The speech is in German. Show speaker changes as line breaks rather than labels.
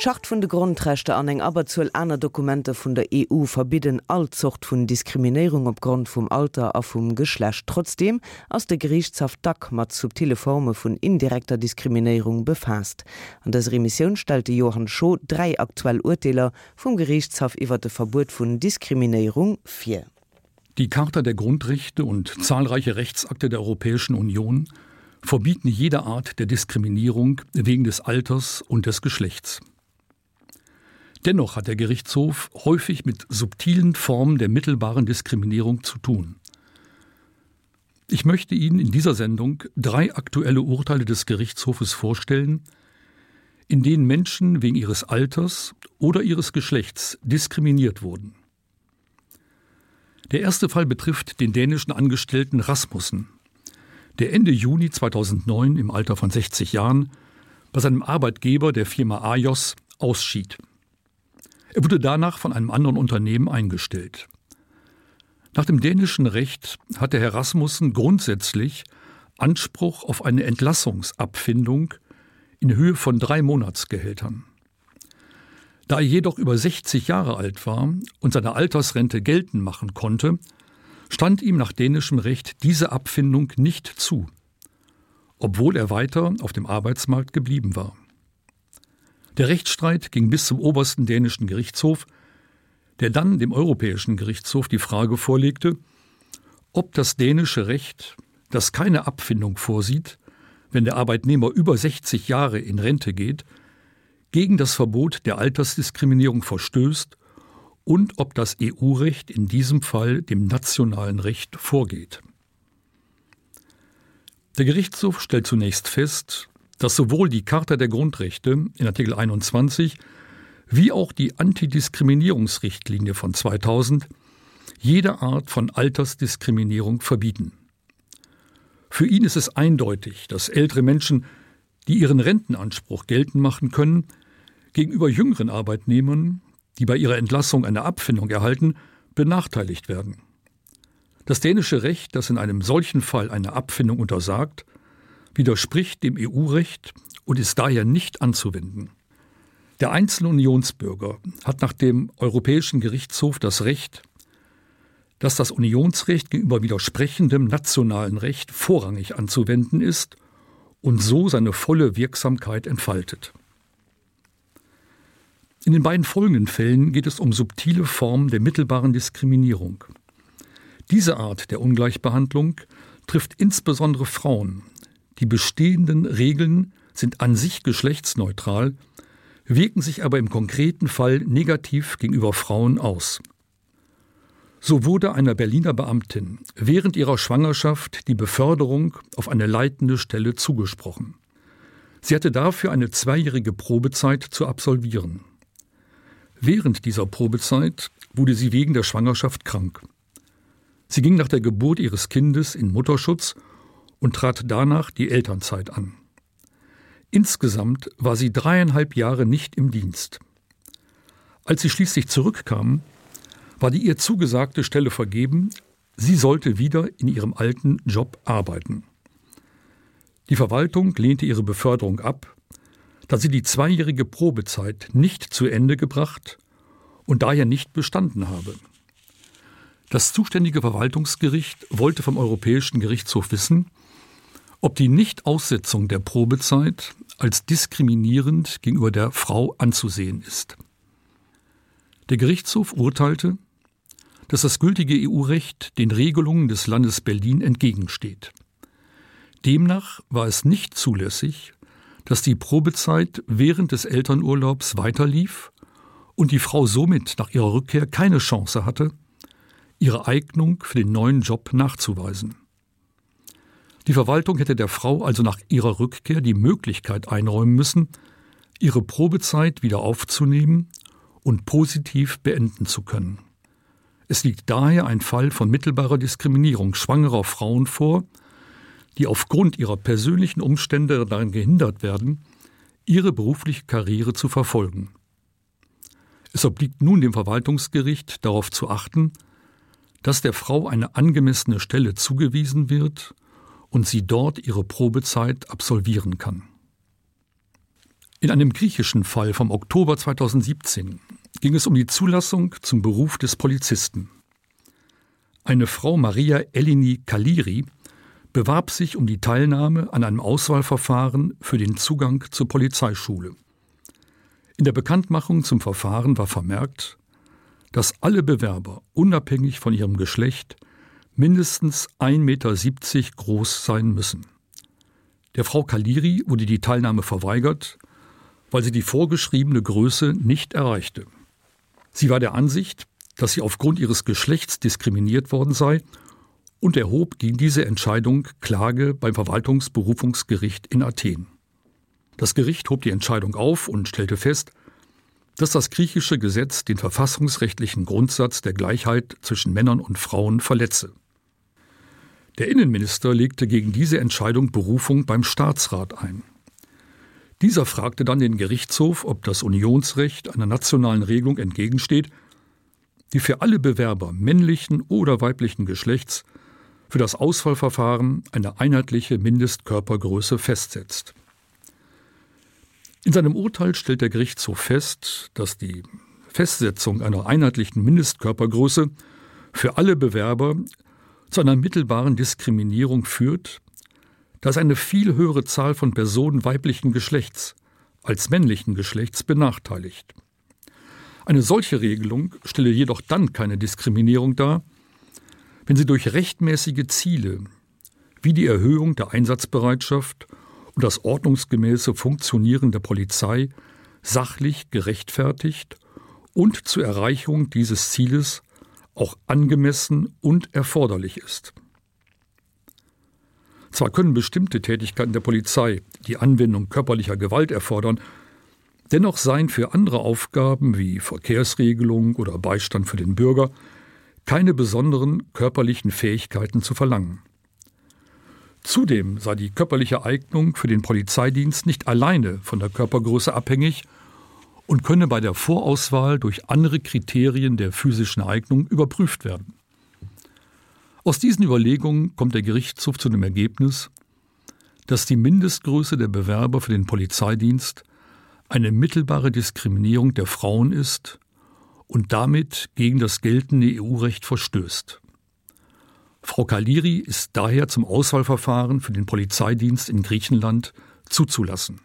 Schacht vun de Grundrechte an eng aber zuuel aner Dokumente vun der EU verbieden allzocht vun Diskriminierung opgrund vum Alter a vum Geschlecht trotzdem aus der Gerichtshaft Dack mat subtile Forme vun indirekter Diskriminierung befa. An das Remission stellte Johann Scho drei aktuell Urteiler vum Gerichtshaft iwwer de Verbot vun Diskriminierung 4.
Die Charta der Grundrechte und zahlreiche Rechtsakte der Europäischen Union verbieten jede Art der Diskriminierung wegen des Alters und des Geschlechts. Dennoch hat der Gerichtshof häufig mit subtilen Formen der mittelbaren Diskriminierung zu tun. Ich möchte Ihnen in dieser Sendung drei aktuelle Urteile des Gerichtshofes vorstellen, in denen Menschen wegen ihres Alters oder ihres Geschlechts diskriminiert wurden. Der erste Fall betrifft den dänischen Angestellten Rasmussen, der Ende Juni 2009 im Alter von 60 Jahren bei seinem Arbeitgeber der Firma Ajos ausschied. Er wurde danach von einem anderen Unternehmen eingestellt. Nach dem dänischen Recht hatte Herr Rasmussen grundsätzlich Anspruch auf eine Entlassungsabfindung in Höhe von drei Monatsgehältern. Da er jedoch über 60 Jahre alt war und seine Altersrente geltend machen konnte, stand ihm nach dänischem Recht diese Abfindung nicht zu, obwohl er weiter auf dem Arbeitsmarkt geblieben war. Der Rechtsstreit ging bis zum obersten dänischen Gerichtshof, der dann dem Europäischen Gerichtshof die Frage vorlegte, ob das dänische Recht, das keine Abfindung vorsieht, wenn der Arbeitnehmer über 60 Jahre in Rente geht, gegen das Verbot der Altersdiskriminierung verstößt und ob das EU-Recht in diesem Fall dem nationalen Recht vorgeht. Der Gerichtshof stellt zunächst fest, dass sowohl die Charta der Grundrechte in Artikel 21 wie auch die Antidiskriminierungsrichtlinie von 2000 jede Art von Altersdiskriminierung verbieten. Für ihn ist es eindeutig, dass ältere Menschen, die ihren Rentenanspruch geltend machen können, gegenüber jüngeren Arbeitnehmern, die bei ihrer Entlassung eine Abfindung erhalten, benachteiligt werden. Das dänische Recht, das in einem solchen Fall eine Abfindung untersagt, widerspricht dem EU-Recht und ist daher nicht anzuwenden. Der einzelne Unionsbürger hat nach dem Europäischen Gerichtshof das Recht, dass das Unionsrecht gegenüber widersprechendem nationalen Recht vorrangig anzuwenden ist und so seine volle Wirksamkeit entfaltet. In den beiden folgenden Fällen geht es um subtile Formen der mittelbaren Diskriminierung. Diese Art der Ungleichbehandlung trifft insbesondere Frauen, die bestehenden Regeln sind an sich geschlechtsneutral, wirken sich aber im konkreten Fall negativ gegenüber Frauen aus. So wurde einer Berliner Beamtin während ihrer Schwangerschaft die Beförderung auf eine leitende Stelle zugesprochen. Sie hatte dafür eine zweijährige Probezeit zu absolvieren. Während dieser Probezeit wurde sie wegen der Schwangerschaft krank. Sie ging nach der Geburt ihres Kindes in Mutterschutz und trat danach die Elternzeit an. Insgesamt war sie dreieinhalb Jahre nicht im Dienst. Als sie schließlich zurückkam, war die ihr zugesagte Stelle vergeben, sie sollte wieder in ihrem alten Job arbeiten. Die Verwaltung lehnte ihre Beförderung ab, da sie die zweijährige Probezeit nicht zu Ende gebracht und daher nicht bestanden habe. Das zuständige Verwaltungsgericht wollte vom Europäischen Gerichtshof wissen, ob die Nichtaussetzung der Probezeit als diskriminierend gegenüber der Frau anzusehen ist. Der Gerichtshof urteilte, dass das gültige EU-Recht den Regelungen des Landes Berlin entgegensteht. Demnach war es nicht zulässig, dass die Probezeit während des Elternurlaubs weiterlief und die Frau somit nach ihrer Rückkehr keine Chance hatte, ihre Eignung für den neuen Job nachzuweisen. Die Verwaltung hätte der Frau also nach ihrer Rückkehr die Möglichkeit einräumen müssen, ihre Probezeit wieder aufzunehmen und positiv beenden zu können. Es liegt daher ein Fall von mittelbarer Diskriminierung schwangerer Frauen vor, die aufgrund ihrer persönlichen Umstände daran gehindert werden, ihre berufliche Karriere zu verfolgen. Es obliegt nun dem Verwaltungsgericht darauf zu achten, dass der Frau eine angemessene Stelle zugewiesen wird und sie dort ihre Probezeit absolvieren kann. In einem griechischen Fall vom Oktober 2017 ging es um die Zulassung zum Beruf des Polizisten. Eine Frau Maria Elini Kaliri bewarb sich um die Teilnahme an einem Auswahlverfahren für den Zugang zur Polizeischule. In der Bekanntmachung zum Verfahren war vermerkt, dass alle Bewerber unabhängig von ihrem Geschlecht mindestens 1,70 Meter groß sein müssen. Der Frau Kaliri wurde die Teilnahme verweigert, weil sie die vorgeschriebene Größe nicht erreichte. Sie war der Ansicht, dass sie aufgrund ihres Geschlechts diskriminiert worden sei und erhob gegen diese Entscheidung Klage beim Verwaltungsberufungsgericht in Athen. Das Gericht hob die Entscheidung auf und stellte fest, dass das griechische Gesetz den verfassungsrechtlichen Grundsatz der Gleichheit zwischen Männern und Frauen verletze. Der Innenminister legte gegen diese Entscheidung Berufung beim Staatsrat ein. Dieser fragte dann den Gerichtshof, ob das Unionsrecht einer nationalen Regelung entgegensteht, die für alle Bewerber männlichen oder weiblichen Geschlechts für das Auswahlverfahren eine einheitliche Mindestkörpergröße festsetzt. In seinem Urteil stellt der Gerichtshof fest, dass die Festsetzung einer einheitlichen Mindestkörpergröße für alle Bewerber zu einer mittelbaren Diskriminierung führt, dass eine viel höhere Zahl von Personen weiblichen Geschlechts als männlichen Geschlechts benachteiligt. Eine solche Regelung stelle jedoch dann keine Diskriminierung dar, wenn sie durch rechtmäßige Ziele wie die Erhöhung der Einsatzbereitschaft und das ordnungsgemäße Funktionieren der Polizei sachlich gerechtfertigt und zur Erreichung dieses Zieles auch angemessen und erforderlich ist. Zwar können bestimmte Tätigkeiten der Polizei die Anwendung körperlicher Gewalt erfordern, dennoch seien für andere Aufgaben wie Verkehrsregelung oder Beistand für den Bürger keine besonderen körperlichen Fähigkeiten zu verlangen. Zudem sei die körperliche Eignung für den Polizeidienst nicht alleine von der Körpergröße abhängig und könne bei der Vorauswahl durch andere Kriterien der physischen Eignung überprüft werden. Aus diesen Überlegungen kommt der Gerichtshof zu dem Ergebnis, dass die Mindestgröße der Bewerber für den Polizeidienst eine mittelbare Diskriminierung der Frauen ist und damit gegen das geltende EU-Recht verstößt. Frau Kaliri ist daher zum Auswahlverfahren für den Polizeidienst in Griechenland zuzulassen.